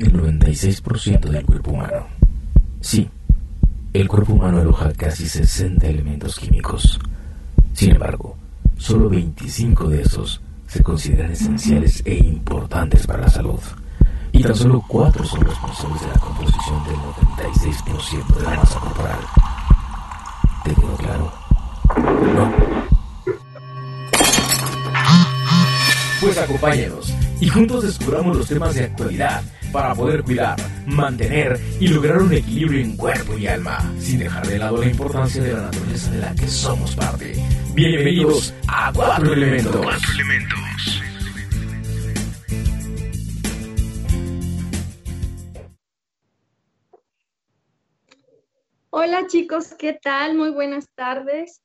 el 96% del cuerpo humano. Sí, el cuerpo humano aloja casi 60 elementos químicos. Sin embargo, solo 25 de esos se consideran esenciales e importantes para la salud. Y tan solo 4 son responsables de la composición del 96% de la masa corporal. ¿Te quedó claro? No. Pues acompáñenos y juntos descubramos los temas de actualidad para poder cuidar, mantener y lograr un equilibrio en cuerpo y alma, sin dejar de lado la importancia de la naturaleza de la que somos parte. Bienvenidos a Cuatro Elementos. Cuatro Elementos. Hola chicos, ¿qué tal? Muy buenas tardes.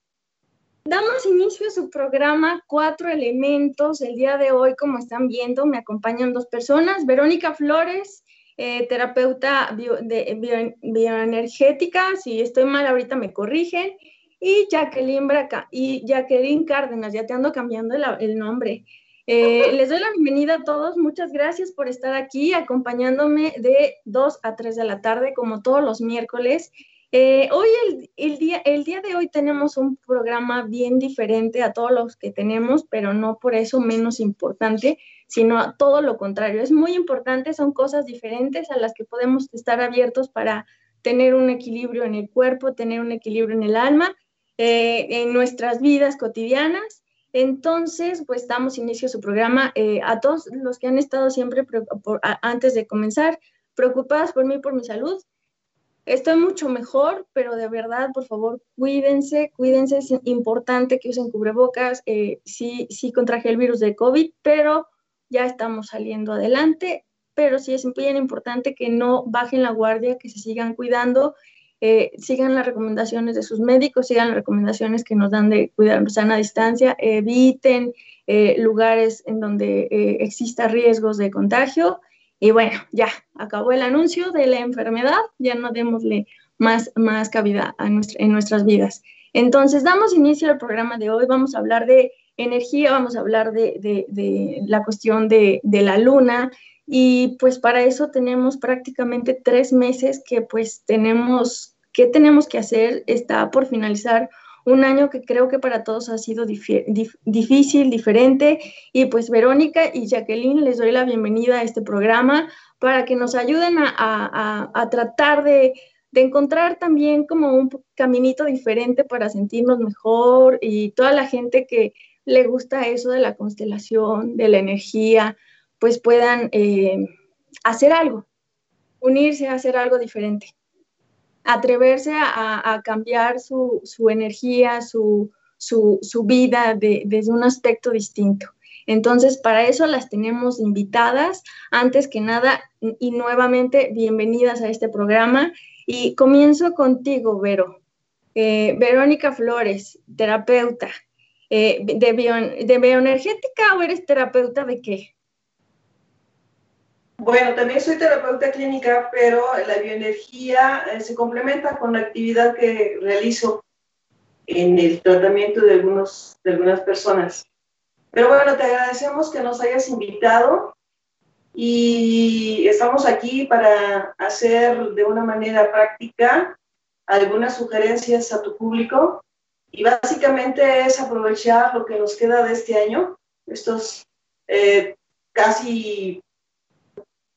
Damos inicio a su programa Cuatro Elementos. El día de hoy, como están viendo, me acompañan dos personas. Verónica Flores, eh, terapeuta de bioenergética. Si estoy mal, ahorita me corrigen. Y Jacqueline Braca y Jacqueline Cárdenas, ya te ando cambiando el, nombre. Eh, les doy la bienvenida a todos. Muchas gracias por estar aquí acompañándome de 2 a 3 de la tarde, como todos los miércoles. Eh, hoy, el, día, el día de hoy tenemos un programa bien diferente a todos los que tenemos, pero no por eso menos importante, sino a todo lo contrario. Es muy importante, son cosas diferentes a las que podemos estar abiertos para tener un equilibrio en el cuerpo, tener un equilibrio en el alma, eh, en nuestras vidas cotidianas. Entonces, pues damos inicio a su programa. Eh, a todos los que han estado siempre, antes de comenzar, preocupados por mí, por mi salud, Estoy mucho mejor, pero de verdad, por favor, cuídense, cuídense. Es importante que usen cubrebocas. Eh, sí, sí contraje el virus de COVID, pero ya estamos saliendo adelante. Pero sí es bien importante que no bajen la guardia, que se sigan cuidando, eh, sigan las recomendaciones de sus médicos, sigan las recomendaciones que nos dan de cuidar sana distancia, eviten eh, lugares en donde exista riesgos de contagio y bueno, ya acabó el anuncio de la enfermedad, ya no démosle más, más cabida a en nuestras vidas. Entonces, damos inicio al programa de hoy, vamos a hablar de energía, vamos a hablar de, la cuestión de, la luna y pues para eso tenemos prácticamente tres meses que pues tenemos, ¿qué tenemos que hacer? Está por finalizar un año que creo que para todos ha sido difícil, diferente. Y pues Verónica y Jacqueline, les doy la bienvenida a este programa para que nos ayuden a, tratar de, encontrar también como un caminito diferente para sentirnos mejor y toda la gente que le gusta eso de la constelación, de la energía, pues puedan eh, hacer algo, unirse a hacer algo diferente atreverse a, cambiar su, energía, su, vida desde un aspecto distinto. Entonces, para eso las tenemos invitadas. Antes que nada, y nuevamente, bienvenidas a este programa. Y comienzo contigo, Vero. Eh, Verónica Flores, terapeuta. Eh, de, ¿De bioenergética o eres terapeuta de qué? Bueno, también soy terapeuta clínica, pero la bioenergía eh, se complementa con la actividad que realizo en el tratamiento de, algunos, de algunas personas. Pero bueno, te agradecemos que nos hayas invitado y estamos aquí para hacer de una manera práctica algunas sugerencias a tu público y básicamente es aprovechar lo que nos queda de este año, estos eh, casi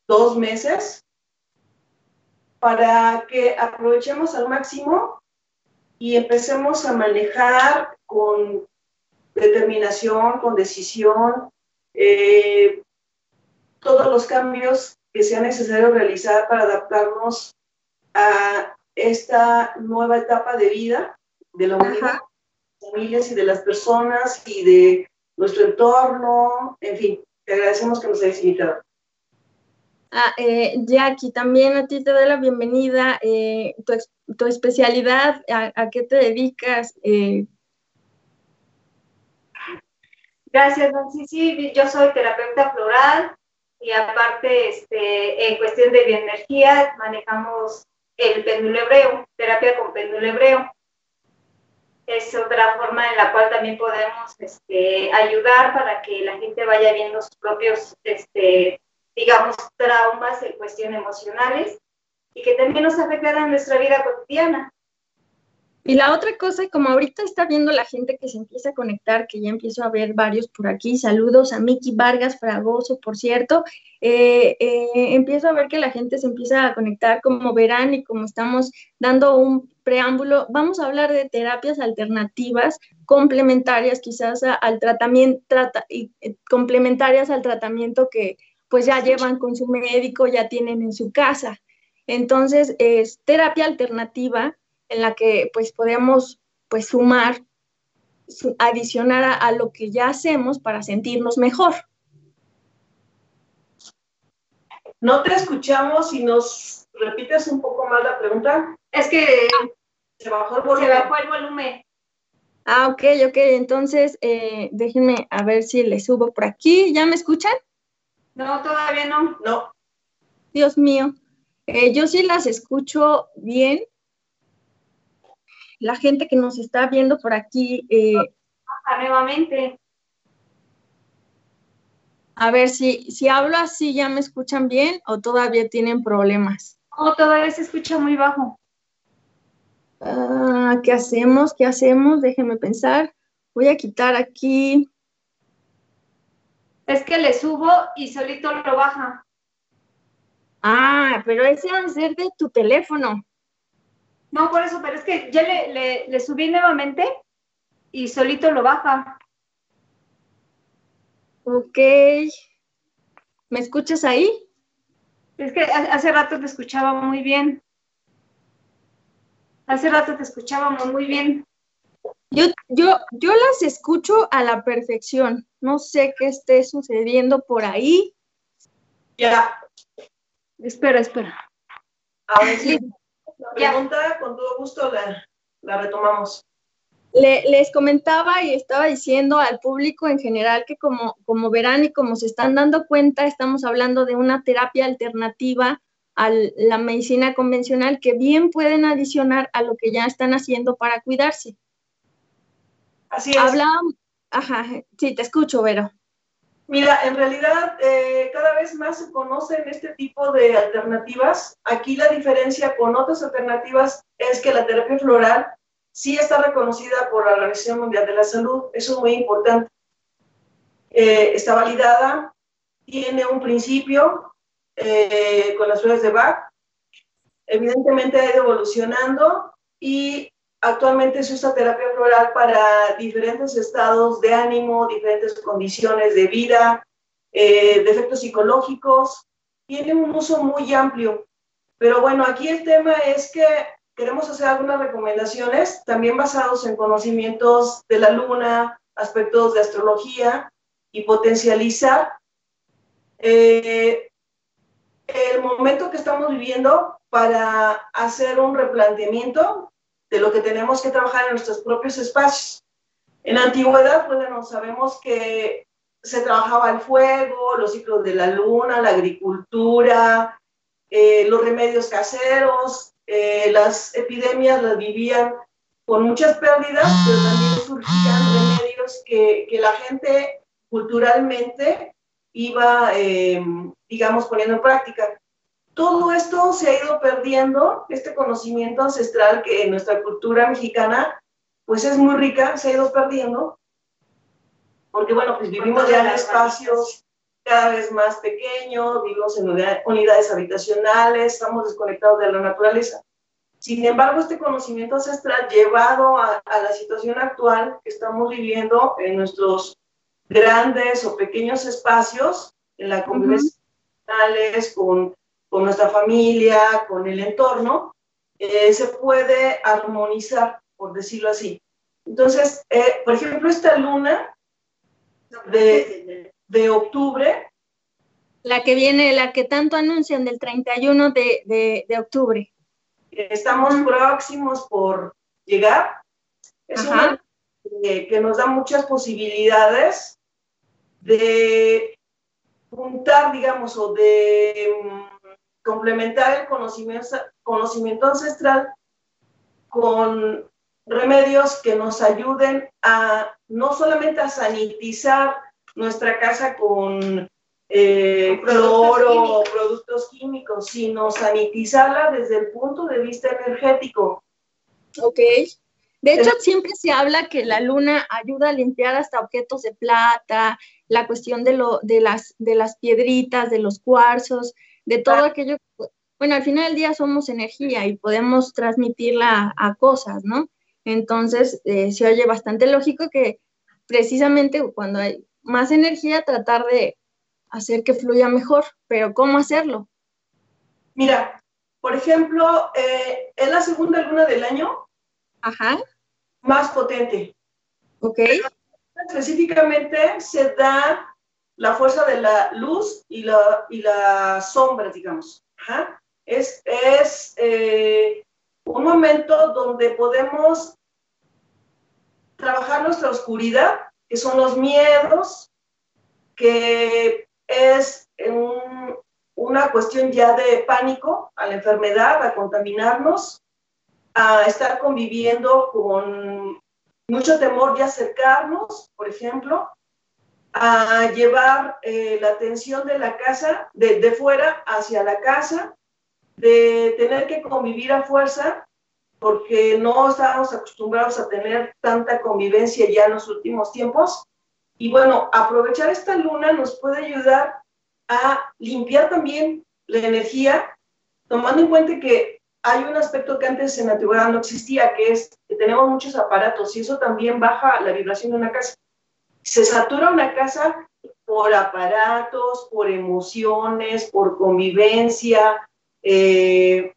dos meses para que aprovechemos al máximo y empecemos a manejar con determinación, con decisión, eh, todos los cambios que sea necesario realizar para adaptarnos a esta nueva etapa de vida de la humanidad, de las familias y de las personas y de nuestro entorno, en fin, te agradecemos que nos hayas invitado. Ah, eh, Jackie, también a ti te doy la bienvenida. Eh, tu, especialidad, a, qué te dedicas? Eh? Gracias, Nancy. Sí, yo soy terapeuta floral y aparte, este, en cuestión de bioenergía, manejamos el péndulo hebreo, terapia con péndulo hebreo. Es otra forma en la cual también podemos este, ayudar para que la gente vaya viendo sus propios este, digamos, traumas en cuestión emocionales y que también nos afectan en nuestra vida cotidiana. Y la otra cosa, como ahorita está viendo la gente que se empieza a conectar, que ya empiezo a ver varios por aquí, saludos a Miki Vargas Fragoso, por cierto, eh, eh, empiezo a ver que la gente se empieza a conectar, como verán y como estamos dando un preámbulo, vamos a hablar de terapias alternativas complementarias quizás al tratamiento, trata, y, eh, complementarias al tratamiento que pues ya llevan con su médico, ya tienen en su casa. Entonces, es terapia alternativa en la que pues podemos pues sumar, adicionar a, lo que ya hacemos para sentirnos mejor. No te escuchamos y nos repites un poco más la pregunta. Es que se bajó el volumen. Se bajó el volumen. Ah, ok, ok. Entonces, eh, déjenme a ver si le subo por aquí. ¿Ya me escuchan? No, todavía no. No. Dios mío. Eh, yo sí las escucho bien, la gente que nos está viendo por aquí. Eh, nuevamente. A ver, si, si hablo así, ¿ya me escuchan bien o todavía tienen problemas? No, todavía se escucha muy bajo. Ah, ¿Qué hacemos? ¿Qué hacemos? Déjenme pensar. Voy a quitar aquí. Es que le subo y solito lo baja. Ah, pero ese va a ser de tu teléfono. No, por eso, pero es que ya le, subí nuevamente y solito lo baja. Ok. ¿Me escuchas ahí? Es que hace rato te escuchaba muy bien. Hace rato te escuchábamos muy bien. Yo, yo, yo las escucho a la perfección. No sé qué esté sucediendo por ahí. Ya. Espera, espera. A ver si la pregunta, con todo gusto la, retomamos. les comentaba y estaba diciendo al público en general que como, como verán y como se están dando cuenta, estamos hablando de una terapia alternativa a la medicina convencional que bien pueden adicionar a lo que ya están haciendo para cuidarse. Así es. Habla, ajá, sí, te escucho, Vero. Mira, en realidad eh, cada vez más se conocen este tipo de alternativas. Aquí la diferencia con otras alternativas es que la terapia floral sí está reconocida por la Organización Mundial de la Salud. Eso es muy importante. Eh, está validada, tiene un principio eh, con las flores de Bach. Evidentemente ha ido evolucionando y Actualmente se usa terapia floral para diferentes estados de ánimo, diferentes condiciones de vida, eh, defectos psicológicos. Tiene un uso muy amplio. Pero bueno, aquí el tema es que queremos hacer algunas recomendaciones, también basados en conocimientos de la luna, aspectos de astrología y potencializar eh, el momento que estamos viviendo para hacer un replanteamiento de lo que tenemos que trabajar en nuestros propios espacios. En la antigüedad, bueno, sabemos que se trabajaba el fuego, los ciclos de la luna, la agricultura, eh, los remedios caseros, eh, las epidemias las vivían con muchas pérdidas, pero también surgían remedios que, que la gente culturalmente iba, eh, digamos, poniendo en práctica todo esto se ha ido perdiendo, este conocimiento ancestral que en nuestra cultura mexicana pues es muy rica, se ha ido perdiendo, porque bueno, pues vivimos ya en espacios cada vez más pequeños, vivimos en unidades habitacionales, estamos desconectados de la naturaleza. Sin embargo, este conocimiento ancestral llevado a, la situación actual que estamos viviendo en nuestros grandes o pequeños espacios, en la convivencia con con nuestra familia, con el entorno, eh, se puede armonizar, por decirlo así. Entonces, eh, por ejemplo, esta luna de, de, octubre. La que viene, la que tanto anuncian del 31 de, de, de octubre. Estamos próximos por llegar. Es una que nos da muchas posibilidades de juntar, digamos, o de mm, complementar el conocimiento, conocimiento ancestral con remedios que nos ayuden a no solamente a sanitizar nuestra casa con eh, cloro o productos químicos, sino sanitizarla desde el punto de vista energético. Ok. De hecho, siempre se habla que la luna ayuda a limpiar hasta objetos de plata, la cuestión de, lo, de, las, de las piedritas, de los cuarzos, de todo aquello. Bueno, al final del día somos energía y podemos transmitirla a, cosas, ¿no? Entonces, eh, se oye bastante lógico que precisamente cuando hay más energía, tratar de hacer que fluya mejor, pero ¿cómo hacerlo? Mira, por ejemplo, eh, es la segunda luna del año Ajá. más potente. Ok. específicamente se da la fuerza de la luz y la, y la sombra, digamos. Es, es eh, un momento donde podemos trabajar nuestra oscuridad, que son los miedos, que es una cuestión ya de pánico a la enfermedad, a contaminarnos, a estar conviviendo con mucho temor de acercarnos, por ejemplo, a llevar eh, la atención de la casa, de, de fuera hacia la casa, de tener que convivir a fuerza, porque no estábamos acostumbrados a tener tanta convivencia ya en los últimos tiempos. Y bueno, aprovechar esta luna nos puede ayudar a limpiar también la energía, tomando en cuenta que hay un aspecto que antes en la antigüedad no existía, que es que tenemos muchos aparatos y eso también baja la vibración de una casa. Se satura una casa por aparatos, por emociones, por convivencia, eh,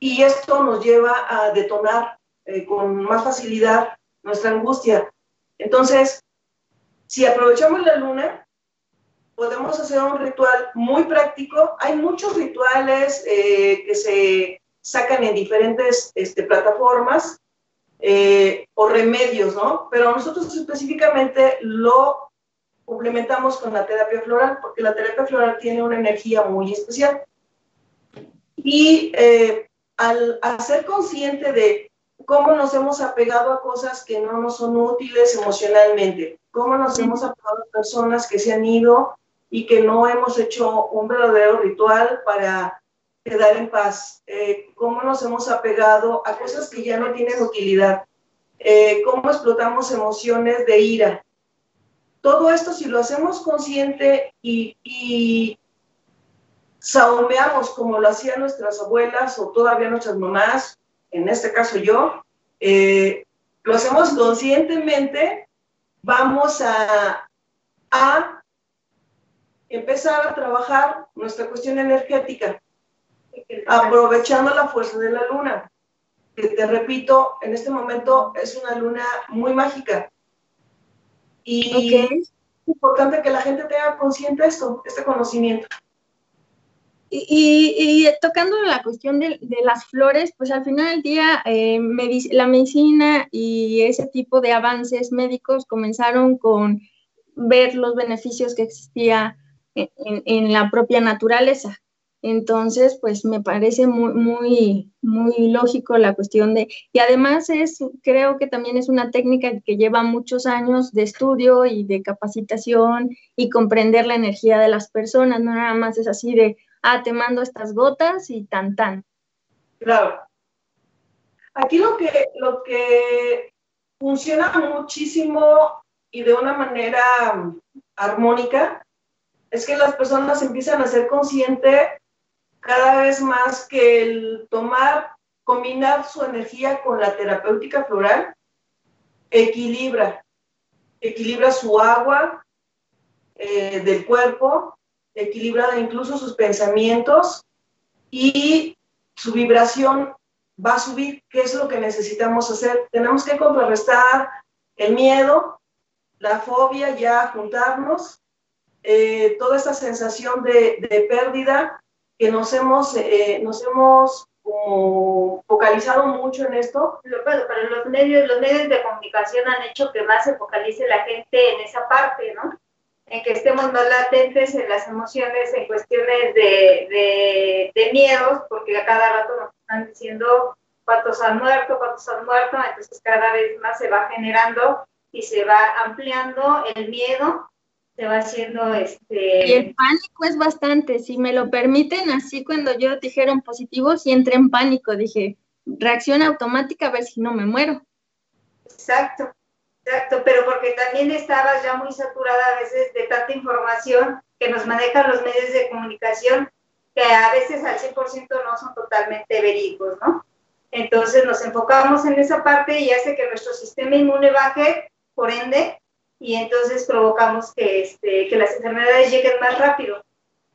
y esto nos lleva a detonar eh, con más facilidad nuestra angustia. Entonces, si aprovechamos la luna, podemos hacer un ritual muy práctico. Hay muchos rituales eh, que se sacan en diferentes este, plataformas o remedios, ¿no? Pero nosotros específicamente lo complementamos con la terapia floral, porque la terapia floral tiene una energía muy especial. Y eh, al, ser consciente de cómo nos hemos apegado a cosas que no nos son útiles emocionalmente, cómo nos hemos apegado a personas que se han ido y que no hemos hecho un verdadero ritual para quedar en paz, eh, cómo nos hemos apegado a cosas que ya no tienen utilidad, eh, cómo explotamos emociones de ira. Todo esto, si lo hacemos consciente y, y saumeamos como lo hacían nuestras abuelas o todavía nuestras mamás, en este caso yo, eh, lo hacemos conscientemente, vamos a, a empezar a trabajar nuestra cuestión energética, aprovechando la fuerza de la luna, que te repito, en este momento es una luna muy mágica. Y es importante que la gente tenga consciente esto, este conocimiento. Y, tocando la cuestión de, las flores, pues al final del día eh, la medicina y ese tipo de avances médicos comenzaron con ver los beneficios que existía en, la propia naturaleza. Entonces, pues me parece muy, muy, muy lógico la cuestión de, y además es, creo que también es una técnica que lleva muchos años de estudio y de capacitación y comprender la energía de las personas, no nada más es así de, ah, te mando estas gotas y tan tan. Claro. Aquí lo que, lo que funciona muchísimo y de una manera armónica es que las personas empiezan a ser conscientes cada vez más que el tomar, combinar su energía con la terapéutica floral, equilibra, equilibra su agua eh, del cuerpo, equilibrada incluso sus pensamientos y su vibración va a subir, ¿qué es lo que necesitamos hacer? Tenemos que contrarrestar el miedo, la fobia, ya juntarnos, eh, toda esta sensación de, pérdida que nos hemos, eh, nos hemos focalizado mucho en esto. Pero, los medios, los medios de comunicación han hecho que más se focalice la gente en esa parte, ¿no? en que estemos más latentes en las emociones, en cuestiones de, de, miedos, porque a cada rato nos están diciendo cuántos han muerto, cuántos han muerto, entonces cada vez más se va generando y se va ampliando el miedo se va haciendo este... Y el pánico es bastante, si me lo permiten, así cuando yo dijeron positivo, sí entré en pánico, dije, reacción automática a ver si no me muero. Exacto, exacto, pero porque también estabas ya muy saturada a veces de tanta información que nos manejan los medios de comunicación, que a veces al 100% no son totalmente verídicos, ¿no? Entonces nos enfocamos en esa parte y hace que nuestro sistema inmune baje, por ende, y entonces provocamos que, este, que las enfermedades lleguen más rápido.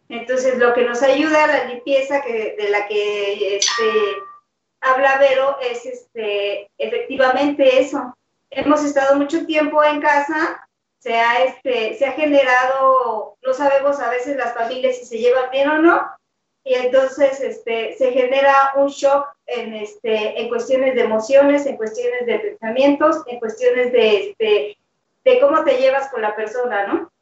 Entonces, lo que nos ayuda a la limpieza que, de la que este, habla Vero es este, efectivamente eso. Hemos estado mucho tiempo en casa, se ha, este, se ha generado, no sabemos a veces las familias si se llevan bien o no, y entonces este, se genera un shock en, este, en cuestiones de emociones, en cuestiones de pensamientos, en cuestiones de, este, de cómo te llevas con la persona, ¿no?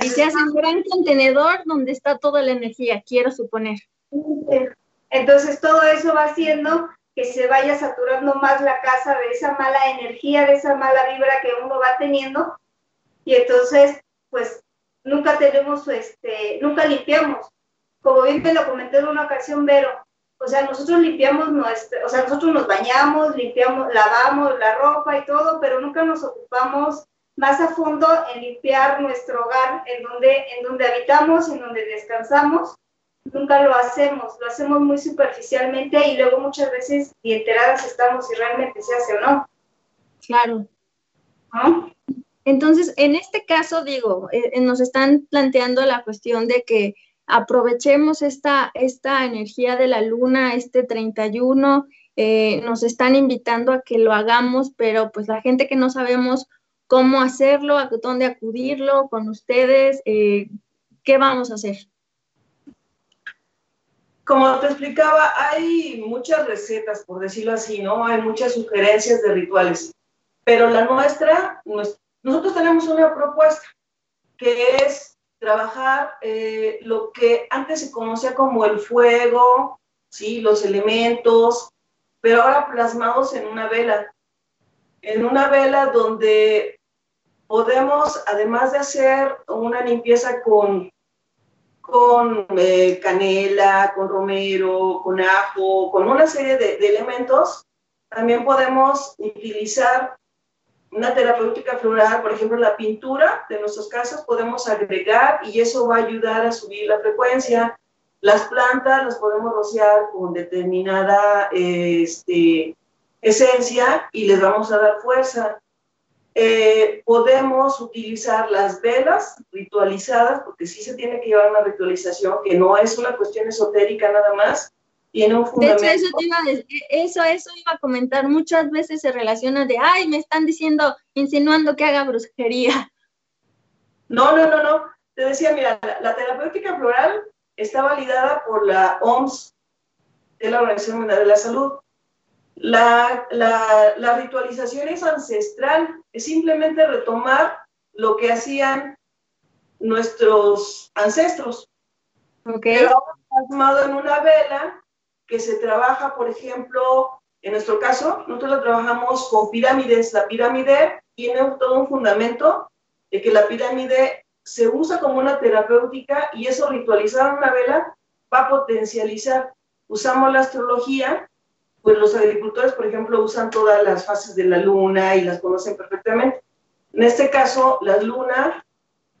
y se hace un gran contenedor donde está toda la energía, quiero suponer. Entonces todo eso va haciendo que se vaya saturando más la casa de esa mala energía, de esa mala vibra que uno va teniendo. Y entonces, pues nunca tenemos, este, nunca limpiamos. Como bien te lo comenté en una ocasión, Vero, o sea, nosotros limpiamos nuestra, o sea, nosotros nos bañamos, limpiamos, lavamos la ropa y todo, pero nunca nos ocupamos más a fondo en limpiar nuestro hogar, en donde, en donde habitamos, en donde descansamos. Nunca lo hacemos, lo hacemos muy superficialmente y luego muchas veces ni enteradas estamos si realmente se hace o no. Claro. Entonces, en este caso, digo, eh, eh, nos están planteando la cuestión de que aprovechemos esta, esta energía de la luna, este 31, eh, nos están invitando a que lo hagamos, pero pues la gente que no sabemos cómo hacerlo, a dónde acudirlo con ustedes, eh, ¿qué vamos a hacer? Como te explicaba, hay muchas recetas, por decirlo así, ¿no? Hay muchas sugerencias de rituales, pero la nuestra, nosotros tenemos una propuesta que es trabajar eh, lo que antes se conocía como el fuego, ¿sí? Los elementos, pero ahora plasmados en una vela en una vela donde podemos, además de hacer una limpieza con, con eh, canela, con romero, con ajo, con una serie de, elementos, también podemos utilizar una terapéutica floral, por ejemplo, la pintura de nuestras casas, podemos agregar y eso va a ayudar a subir la frecuencia. Las plantas las podemos rociar con determinada este, esencia y les vamos a dar fuerza. Eh, podemos utilizar las velas ritualizadas, porque sí se tiene que llevar una ritualización, que no es una cuestión esotérica nada más, tiene un fundamento. De hecho, eso, iba a eso, eso iba a comentar, muchas veces se relaciona de, ay, me están diciendo, insinuando que haga brujería. No, no, no, no. Te decía, mira, la, la terapéutica floral está validada por la OMS, de la Organización Mundial de la Salud. La, la, ritualización es ancestral, es simplemente retomar lo que hacían nuestros ancestros. Okay. Pero plasmado en una vela que se trabaja, por ejemplo, en nuestro caso, nosotros la trabajamos con pirámides. La pirámide tiene todo un fundamento de que la pirámide se usa como una terapéutica y eso ritualizar una vela va a potencializar. Usamos la astrología pues los agricultores, por ejemplo, usan todas las fases de la luna y las conocen perfectamente. En este caso, las lunas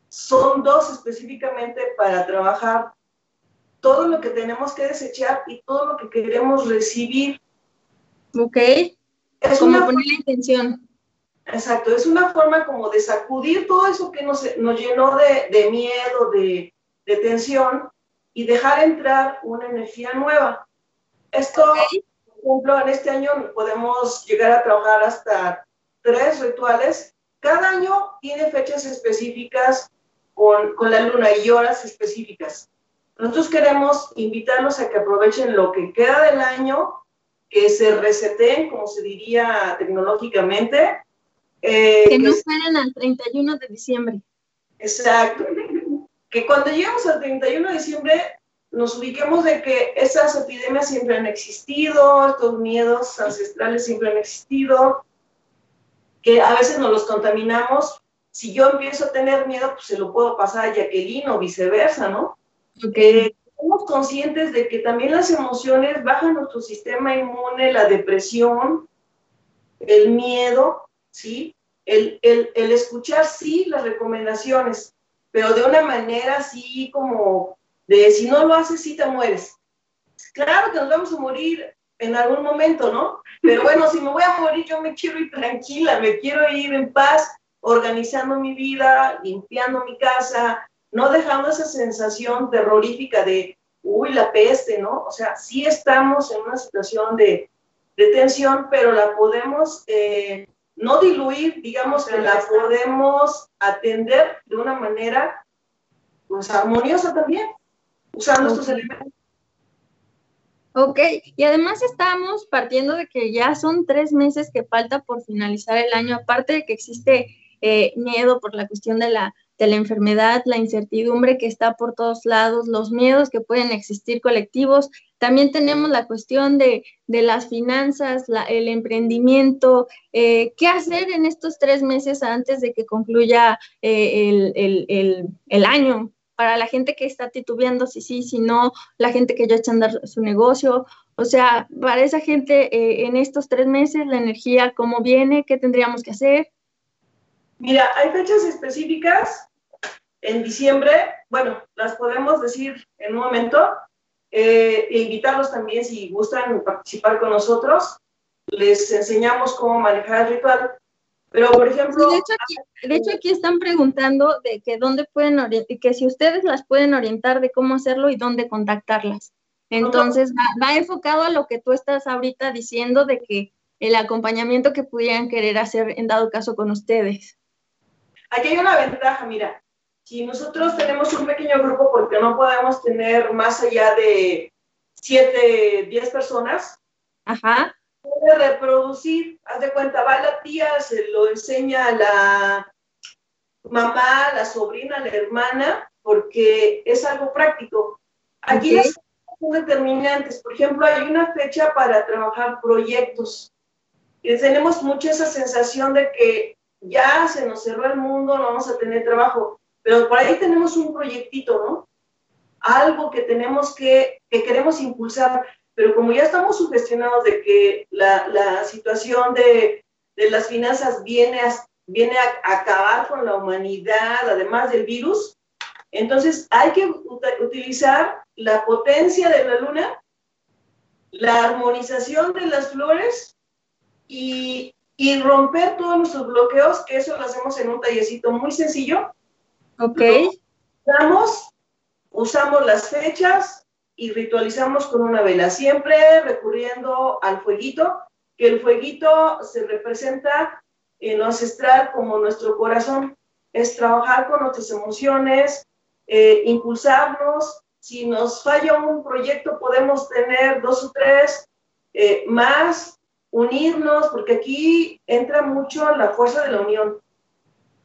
son dos específicamente para trabajar todo lo que tenemos que desechar y todo lo que queremos recibir. Ok. Es como poner la intención. Exacto, es una forma como de sacudir todo eso que nos, nos llenó de, de miedo, de, de, tensión y dejar entrar una energía nueva. Esto ejemplo, en este año podemos llegar a trabajar hasta tres rituales. Cada año tiene fechas específicas con, con la luna y horas específicas. Nosotros queremos invitarlos a que aprovechen lo que queda del año, que se reseten, como se diría tecnológicamente. Eh, que no esperen al 31 de diciembre. Exacto. Que cuando lleguemos al 31 de diciembre nos ubiquemos de que esas epidemias siempre han existido, estos miedos ancestrales siempre han existido, que a veces nos los contaminamos si yo empiezo a tener miedo, pues se lo puedo pasar a Jacqueline o viceversa, ¿no? Okay. Eh, somos conscientes de que también las emociones bajan nuestro sistema inmune, la depresión, el miedo, ¿sí? El, el, el escuchar, sí, las recomendaciones, pero de una manera así como de si no lo haces, sí te mueres. Claro que nos vamos a morir en algún momento, ¿no? Pero bueno, si me voy a morir, yo me quiero ir tranquila, me quiero ir en paz, organizando mi vida, limpiando mi casa, no dejando esa sensación terrorífica de, uy, la peste, ¿no? O sea, sí estamos en una situación de, de tensión, pero la podemos eh, no diluir, digamos que la podemos atender de una manera pues armoniosa también, usando estos elementos. Ok, y además estamos partiendo de que ya son tres meses que falta por finalizar el año, aparte de que existe eh, miedo por la cuestión de la, de la enfermedad, la incertidumbre que está por todos lados, los miedos que pueden existir colectivos. También tenemos la cuestión de, de las finanzas, la, el emprendimiento. Eh, ¿Qué hacer en estos tres meses antes de que concluya eh, el, el, el, el año? Para la gente que está titubeando si sí, si no, la gente que ya echa a andar su negocio. O sea, para esa gente eh, en estos tres meses, la energía, ¿cómo viene? ¿Qué tendríamos que hacer? Mira, hay fechas específicas en diciembre, bueno, las podemos decir en un momento, eh, e invitarlos también si gustan participar con nosotros. Les enseñamos cómo manejar el ritual. Pero, por ejemplo... de, hecho aquí, de, hecho aquí, están preguntando de que dónde pueden orientar, que si ustedes las pueden orientar de cómo hacerlo y dónde contactarlas. Entonces, va, va, enfocado a lo que tú estás ahorita diciendo de que el acompañamiento que pudieran querer hacer en dado caso con ustedes. Aquí hay una ventaja, mira, si nosotros tenemos un pequeño grupo porque no podemos tener más allá de 7, 10 personas, Ajá puede reproducir, haz de cuenta, va la tía, se lo enseña a la mamá, la sobrina, la hermana, porque es algo práctico. Aquí okay. son determinantes. Por ejemplo, hay una fecha para trabajar proyectos. Y tenemos mucho esa sensación de que ya se nos cerró el mundo, no vamos a tener trabajo. Pero por ahí tenemos un proyectito, ¿no? Algo que tenemos que, que queremos impulsar pero como ya estamos sugestionados de que la, la situación de, de, las finanzas viene a, viene a acabar con la humanidad, además del virus, entonces hay que utilizar la potencia de la luna, la armonización de las flores y, y romper todos nuestros bloqueos, que eso lo hacemos en un tallercito muy sencillo. Ok. Usamos, usamos las fechas, y ritualizamos con una vela, siempre recurriendo al fueguito, que el fueguito se representa en lo ancestral como nuestro corazón, es trabajar con nuestras emociones, eh, impulsarnos, si nos falla un proyecto podemos tener dos o tres eh, más, unirnos, porque aquí entra mucho la fuerza de la unión,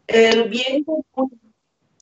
el bien común,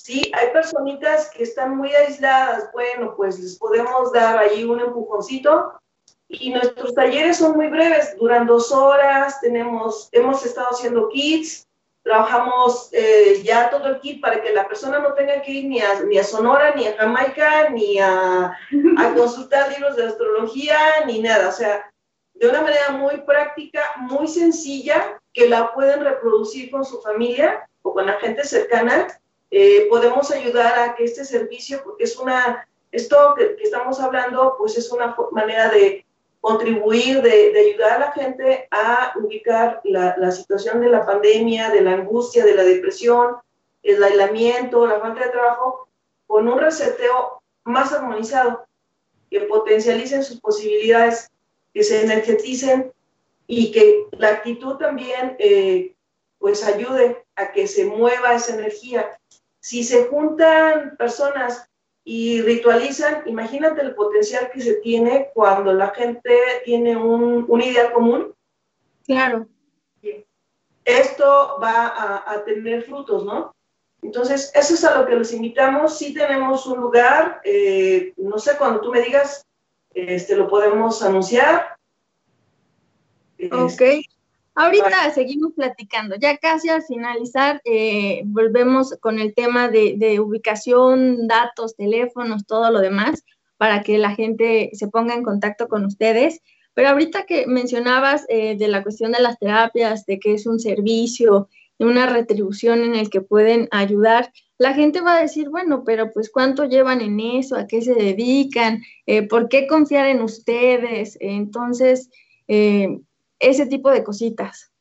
Sí, hay personitas que están muy aisladas, bueno, pues les podemos dar ahí un empujoncito. Y nuestros talleres son muy breves, duran dos horas, tenemos, hemos estado haciendo kits, trabajamos eh, ya todo el kit para que la persona no tenga que ir ni a, ni a Sonora, ni a Jamaica, ni a, a consultar libros de astrología, ni nada, o sea, de una manera muy práctica, muy sencilla, que la pueden reproducir con su familia o con la gente cercana eh, podemos ayudar a que este servicio, porque es una, esto que, que, estamos hablando, pues es una manera de contribuir, de, de ayudar a la gente a ubicar la, la, situación de la pandemia, de la angustia, de la depresión, el aislamiento, la falta de trabajo, con un reseteo más armonizado, que potencialicen sus posibilidades, que se energeticen y que la actitud también eh, pues ayude a que se mueva esa energía si se juntan personas y ritualizan, imagínate el potencial que se tiene cuando la gente tiene un, una idea común. Claro. Esto va a, a, tener frutos, ¿no? Entonces, eso es a lo que los invitamos. Sí tenemos un lugar, eh, no sé, cuando tú me digas, este, lo podemos anunciar. Ok. Ahorita seguimos platicando, ya casi al finalizar, eh, volvemos con el tema de, ubicación, datos, teléfonos, todo lo demás, para que la gente se ponga en contacto con ustedes. Pero ahorita que mencionabas eh, de la cuestión de las terapias, de que es un servicio, una retribución en el que pueden ayudar, la gente va a decir, bueno, pero pues cuánto llevan en eso, a qué se dedican, eh, por qué confiar en ustedes. Entonces, eh, ese tipo de cositas.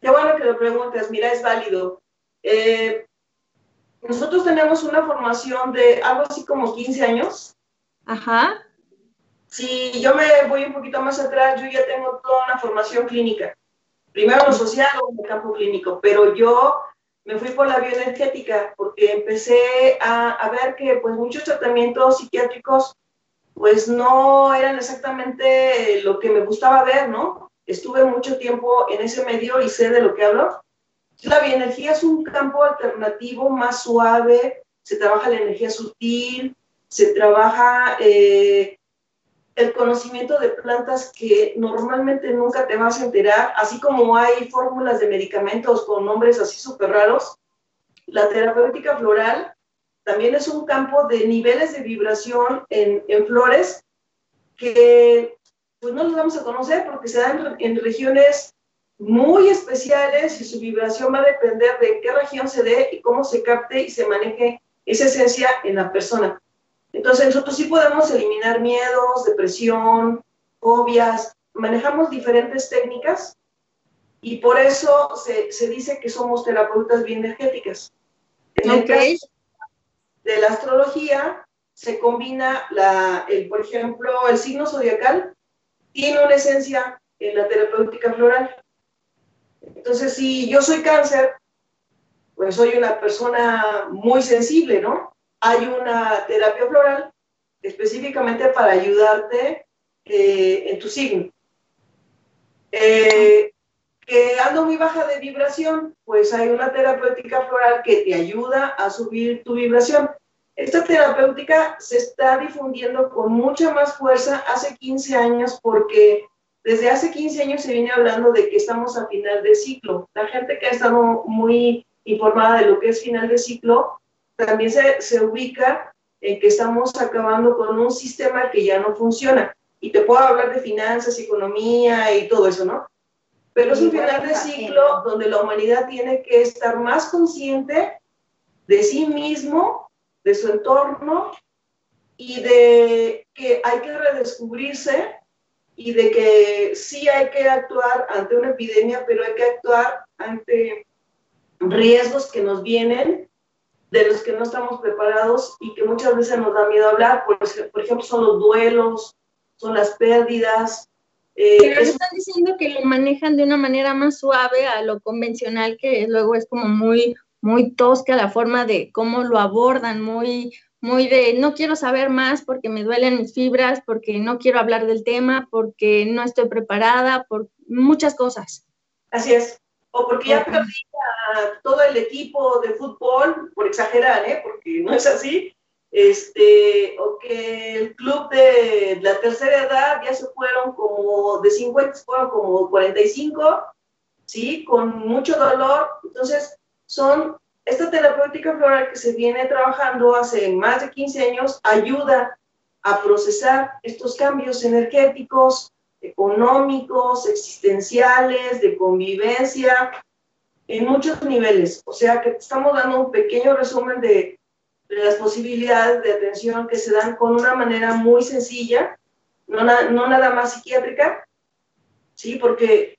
Qué bueno que lo preguntes, mira, es válido. Eh, nosotros tenemos una formación de algo así como 15 años. Ajá. Si yo me voy un poquito más atrás, yo ya tengo toda una formación clínica. Primero lo social, en el campo clínico, pero yo me fui por la bioenergética porque empecé a, ver que pues muchos tratamientos psiquiátricos pues no eran exactamente lo que me gustaba ver, ¿no? Estuve mucho tiempo en ese medio y sé de lo que hablo. La bioenergía es un campo alternativo más suave, se trabaja la energía sutil, se trabaja eh, el conocimiento de plantas que normalmente nunca te vas a enterar, así como hay fórmulas de medicamentos con nombres así súper raros, la terapéutica floral también es un campo de niveles de vibración en, en flores que pues no los vamos a conocer porque se dan en regiones muy especiales y su vibración va a depender de qué región se dé y cómo se capte y se maneje esa esencia en la persona. Entonces nosotros sí podemos eliminar miedos, depresión, fobias, manejamos diferentes técnicas y por eso se, se dice que somos terapeutas bioenergéticas. En el caso de la astrología se combina, la, el, por ejemplo, el signo zodiacal tiene una esencia en la terapéutica floral. Entonces, si yo soy cáncer, pues soy una persona muy sensible, ¿no? hay una terapia floral específicamente para ayudarte eh, en tu signo. Eh, que ando muy baja de vibración, pues hay una terapéutica floral que te ayuda a subir tu vibración. Esta terapéutica se está difundiendo con mucha más fuerza hace 15 años porque desde hace 15 años se viene hablando de que estamos a final de ciclo. La gente que ha estado muy informada de lo que es final de ciclo también se, se ubica en que estamos acabando con un sistema que ya no funciona. Y te puedo hablar de finanzas, economía y todo eso, ¿no? Pero es un final de ciclo donde la humanidad tiene que estar más consciente de sí mismo, de su entorno y de que hay que redescubrirse y de que sí hay que actuar ante una epidemia, pero hay que actuar ante riesgos que nos vienen de los que no estamos preparados y que muchas veces nos da miedo hablar, por, por ejemplo, son los duelos, son las pérdidas. Eh, Pero están diciendo que lo manejan de una manera más suave a lo convencional, que luego es como muy, muy tosca la forma de cómo lo abordan, muy, muy de no quiero saber más porque me duelen mis fibras, porque no quiero hablar del tema, porque no estoy preparada, por muchas cosas. Así es o porque ya perdí a todo el equipo de fútbol, por exagerar, ¿eh? porque no es así, este, o que el club de la tercera edad ya se fueron como de 50, fueron como 45, ¿sí? Con mucho dolor. Entonces, son, esta terapéutica floral que se viene trabajando hace más de 15 años ayuda a procesar estos cambios energéticos, económicos, existenciales, de convivencia, en muchos niveles. O sea que estamos dando un pequeño resumen de, las posibilidades de atención que se dan con una manera muy sencilla, no, no nada más psiquiátrica, ¿sí? Porque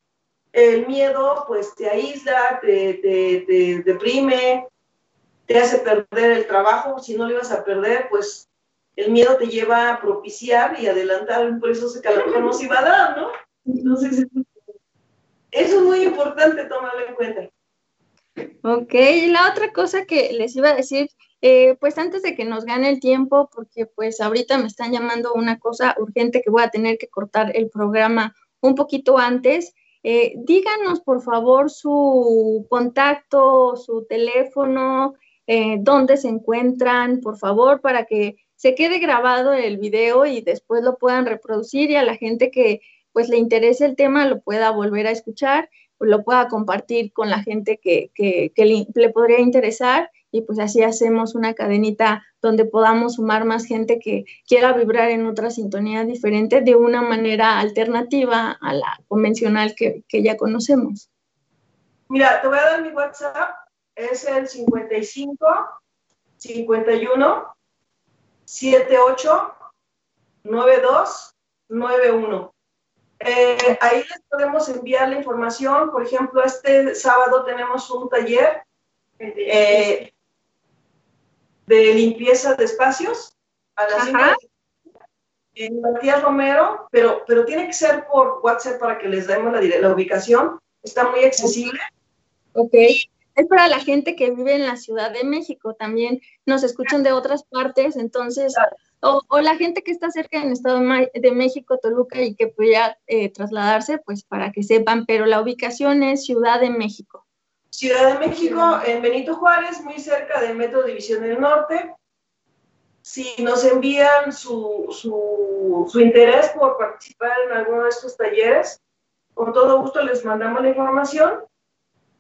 el miedo pues te aísla, te, te, te deprime, te hace perder el trabajo, si no lo ibas a perder, pues el miedo te lleva a propiciar y adelantar un proceso que a lo mejor no se iba a dar, ¿no? Entonces, eso es muy importante tomarlo en cuenta. Ok, y la otra cosa que les iba a decir, eh, pues antes de que nos gane el tiempo, porque pues ahorita me están llamando una cosa urgente que voy a tener que cortar el programa un poquito antes, eh, díganos por favor su contacto, su teléfono, eh, dónde se encuentran, por favor, para que se quede grabado el video y después lo puedan reproducir y a la gente que pues le interese el tema lo pueda volver a escuchar. lo pueda compartir con la gente que, le, podría interesar y pues así hacemos una cadenita donde podamos sumar más gente que quiera vibrar en otra sintonía diferente de una manera alternativa a la convencional que, que ya conocemos. Mira, te voy a dar mi WhatsApp, es el 55 51 78 92 91. ahí les podemos enviar la información. Por ejemplo, este sábado tenemos un taller eh, de limpieza de espacios a las en Matías Romero, pero, pero tiene que ser por WhatsApp para que les demos la, la ubicación. Está muy accesible. Ok. Es para la gente que vive en la Ciudad de México. También nos escuchan de otras partes, entonces, o, la gente que está cerca del Estado de México, Toluca, y que pueda eh, trasladarse, pues para que sepan, pero la ubicación es Ciudad de México. Ciudad de México, en Benito Juárez, muy cerca del Metro División del Norte. Si nos envían su, su, interés por participar en alguno de estos talleres, con todo gusto les mandamos la información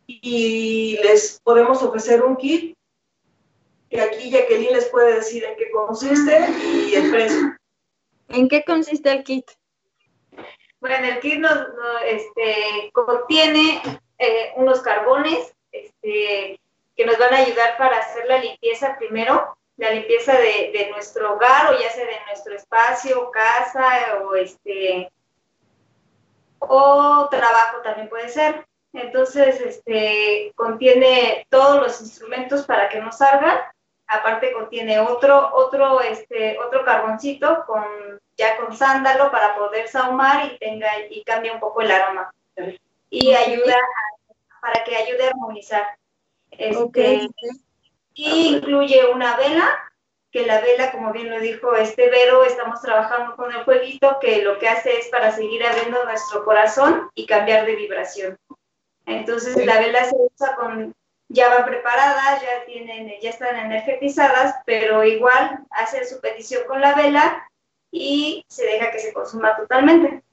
y les podemos ofrecer un kit que aquí Jacqueline les puede decir en qué consiste y el precio. ¿En qué consiste el kit? Bueno, el kit nos, este, contiene eh, unos carbones este, que nos van a ayudar para hacer la limpieza primero, la limpieza de, nuestro hogar o ya sea de nuestro espacio, casa o este o trabajo también puede ser. Entonces, este, contiene todos los instrumentos para que no salgan. Aparte contiene otro, otro, este, otro carboncito con, ya con sándalo para poder sahumar y tenga y cambie un poco el aroma. Y ayuda a para que ayude a armonizar. Este, Y incluye una vela, que la vela, como bien lo dijo este Vero, estamos trabajando con el jueguito que lo que hace es para seguir abriendo nuestro corazón y cambiar de vibración. Entonces la vela se usa con, ya van preparadas, ya tienen, ya están energetizadas, pero igual hace su petición con la vela y se deja que se consuma totalmente.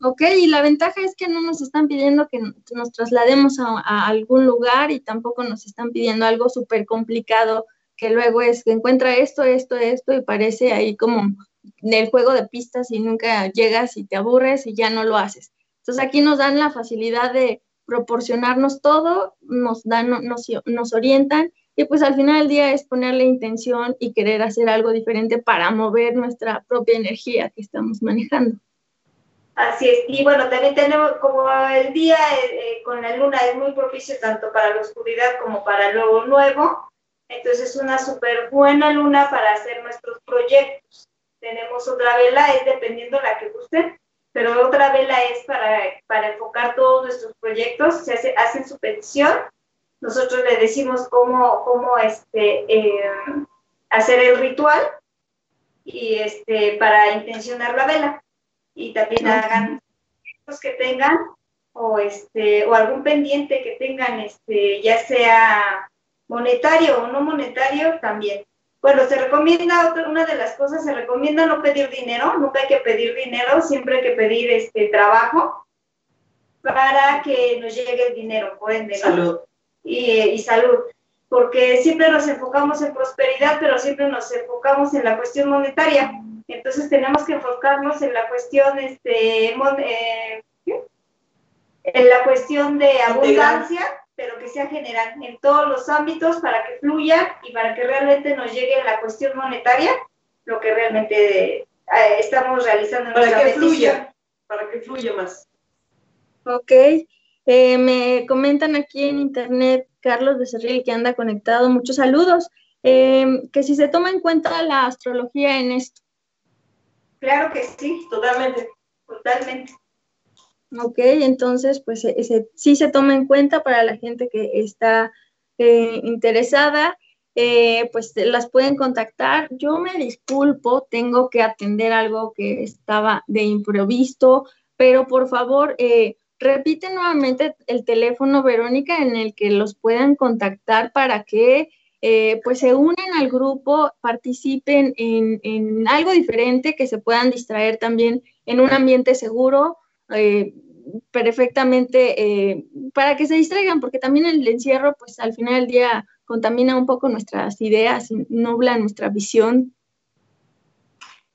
Ok, y la ventaja es que no nos están pidiendo que nos traslademos a, algún lugar y tampoco nos están pidiendo algo súper complicado que luego es que encuentra esto, esto, esto y parece ahí como el juego de pistas y nunca llegas y te aburres y ya no lo haces. Entonces aquí nos dan la facilidad de proporcionarnos todo, nos dan, nos, nos orientan y pues al final del día es ponerle intención y querer hacer algo diferente para mover nuestra propia energía que estamos manejando. Así es. Y bueno, también tenemos, como el día eh, eh, con la luna es muy propicio tanto para la oscuridad como para lo nuevo, entonces es una súper buena luna para hacer nuestros proyectos. Tenemos otra vela, es dependiendo la que guste, pero otra vela es para, para enfocar todos nuestros proyectos, se hace, hacen su petición, nosotros le decimos cómo, cómo este, eh, hacer el ritual y este, para intencionar la vela y también hagan los que tengan o este o algún pendiente que tengan este ya sea monetario o no monetario también. Bueno se recomienda una de las cosas se recomienda no pedir dinero nunca hay que pedir dinero siempre hay que pedir este trabajo para que nos llegue el dinero por ende salud. Y, y salud porque siempre nos enfocamos en prosperidad pero siempre nos enfocamos en la cuestión monetaria entonces tenemos que enfocarnos en la cuestión, este, eh, en la cuestión de abundancia, pero que sea general en todos los ámbitos para que fluya y para que realmente nos llegue la cuestión monetaria, lo que realmente eh, estamos realizando en para que fluya, para que fluya más. Ok. Eh, me comentan aquí en internet, Carlos Becerril, que anda conectado, muchos saludos, que si se toma en cuenta la astrología en esto. Claro que sí, totalmente, totalmente. Ok, entonces, pues sí se toma en cuenta para la gente que está eh, interesada, eh, pues las pueden contactar. Yo me disculpo, tengo que atender algo que estaba de improviso, pero por favor, eh, repite nuevamente el teléfono, Verónica, en el que los puedan contactar para que eh, pues se unen al grupo, participen en, algo diferente, que se puedan distraer también en un ambiente seguro. Eh, perfectamente eh, para que se distraigan, porque también el encierro, pues al final del día contamina un poco nuestras ideas, nubla nuestra visión.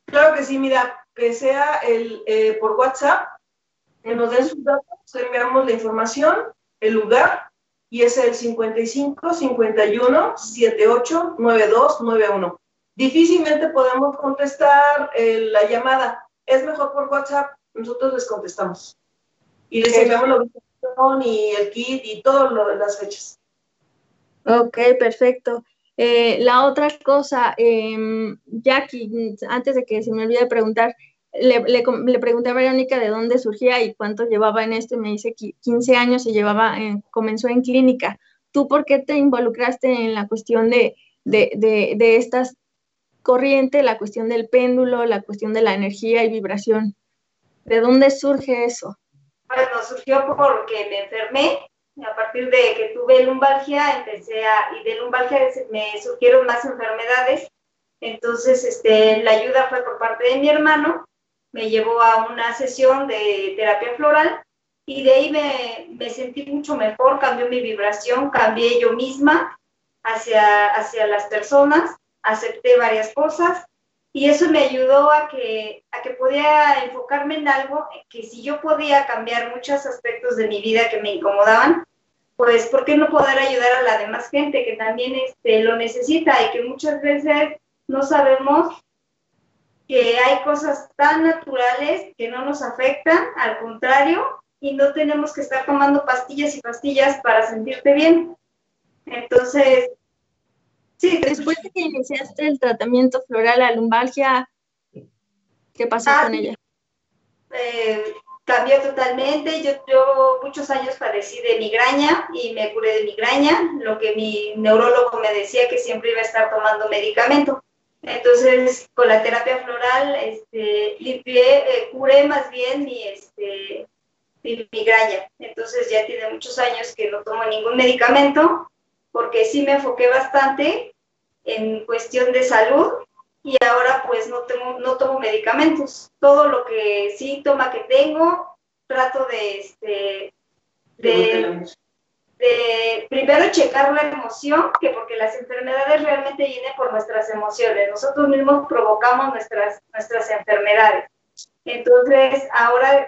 Claro que sí, mira, que sea el, por WhatsApp, que nos den sus datos, enviamos la información, el lugar, y es el 55 51 78 92 91. Difícilmente podemos contestar eh, la llamada, es mejor por WhatsApp, nosotros les contestamos. Y les enviamos la ubicación y el kit y todas las fechas. Ok, perfecto. Eh, la otra cosa, eh, Jackie, antes de que se me olvide preguntar, le, le, pregunté a Verónica de dónde surgía y cuánto llevaba en esto y me dice que 15 años se llevaba, comenzó en clínica. ¿Tú por qué te involucraste en la cuestión de, de, de, de estas corrientes, la cuestión del péndulo, la cuestión de la energía y vibración? ¿De dónde surge eso? Bueno, surgió porque me enfermé a partir de que tuve lumbalgia, empecé a, y de lumbalgia me surgieron más enfermedades, entonces este, la ayuda fue por parte de mi hermano, me llevó a una sesión de terapia floral y de ahí me, me sentí mucho mejor, cambió mi vibración, cambié yo misma hacia, hacia las personas, acepté varias cosas y eso me ayudó a que, a que podía enfocarme en algo que si yo podía cambiar muchos aspectos de mi vida que me incomodaban, pues ¿por qué no poder ayudar a la demás gente que también este, lo necesita y que muchas veces no sabemos que hay cosas tan naturales que no nos afectan, al contrario, y no tenemos que estar tomando pastillas y pastillas para sentirte bien. Entonces, Sí, después de que iniciaste el tratamiento floral a lumbalgia, ¿qué pasó ah, con ella? Eh, cambió totalmente. Yo, yo muchos años padecí de migraña y me curé de migraña, lo que mi neurólogo me decía que siempre iba a estar tomando medicamento. Entonces, con la terapia floral, este, limpié, eh, curé más bien mi, este, mi migraña. Entonces, ya tiene muchos años que no tomo ningún medicamento porque sí me enfoqué bastante en cuestión de salud y ahora pues no, tengo, no tomo medicamentos. Todo lo que síntoma que tengo, trato de, este, de, primero checar la emoción, que porque las enfermedades realmente vienen por nuestras emociones. Nosotros mismos provocamos nuestras, nuestras enfermedades. Entonces, ahora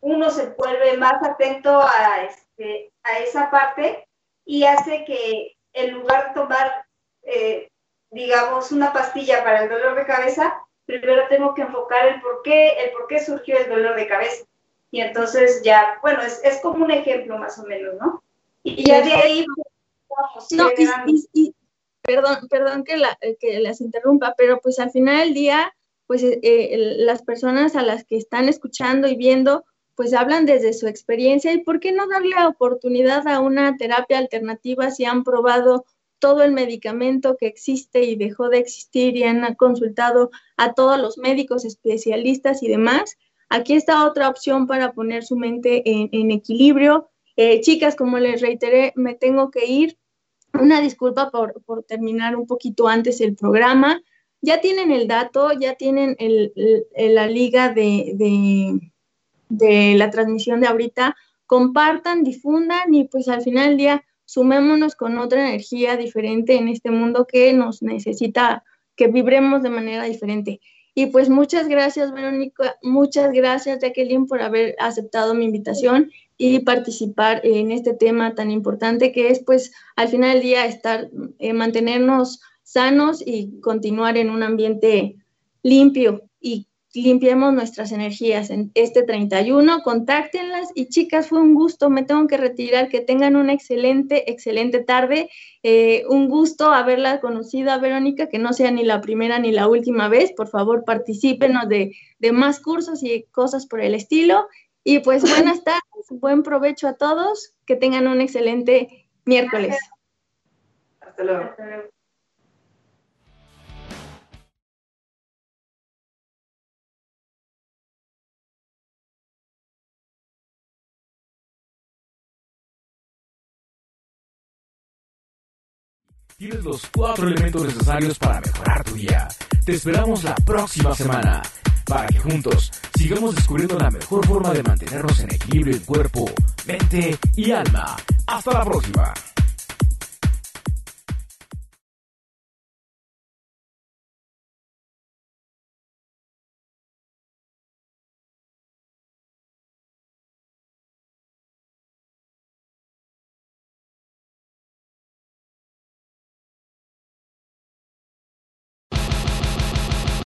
uno se vuelve más atento a, este, a esa parte y hace que en lugar de tomar eh, digamos, una pastilla para el dolor de cabeza, primero tengo que enfocar el por qué, el por qué surgió el dolor de cabeza. Y entonces ya, bueno, es, es como un ejemplo más o menos, ¿no? Y ya de ahí... no, y, perdón, perdón que, la, que las interrumpa, pero pues al final del día, pues eh, las personas a las que están escuchando y viendo, pues hablan desde su experiencia y por qué no darle oportunidad a una terapia alternativa si han probado todo el medicamento que existe y dejó de existir y han consultado a todos los médicos especialistas y demás. Aquí está otra opción para poner su mente en, equilibrio. Eh, chicas, como les reiteré, me tengo que ir. Una disculpa por, terminar un poquito antes el programa. Ya tienen el dato, ya tienen la liga de, de, de la transmisión de ahorita. Compartan, difundan y pues al final del día sumémonos con otra energía diferente en este mundo que nos necesita que vibremos de manera diferente. Y pues muchas gracias, Verónica, muchas gracias, Jacqueline, por haber aceptado mi invitación y participar en este tema tan importante que es, pues, al final del día, estar, eh, mantenernos sanos y continuar en un ambiente limpio y limpiemos nuestras energías en este 31, contáctenlas. Y chicas, fue un gusto, me tengo que retirar, que tengan una excelente, excelente tarde, eh, un gusto haberla conocido a Verónica, que no sea ni la primera ni la última vez, por favor participen de, de más cursos y cosas por el estilo y pues buenas tardes, buen provecho a todos, que tengan un excelente miércoles. Hasta luego. Tienes los cuatro elementos necesarios para mejorar tu día. Te esperamos la próxima semana. Para que juntos sigamos descubriendo la mejor forma de mantenernos en equilibrio en cuerpo, mente y alma. Hasta la próxima.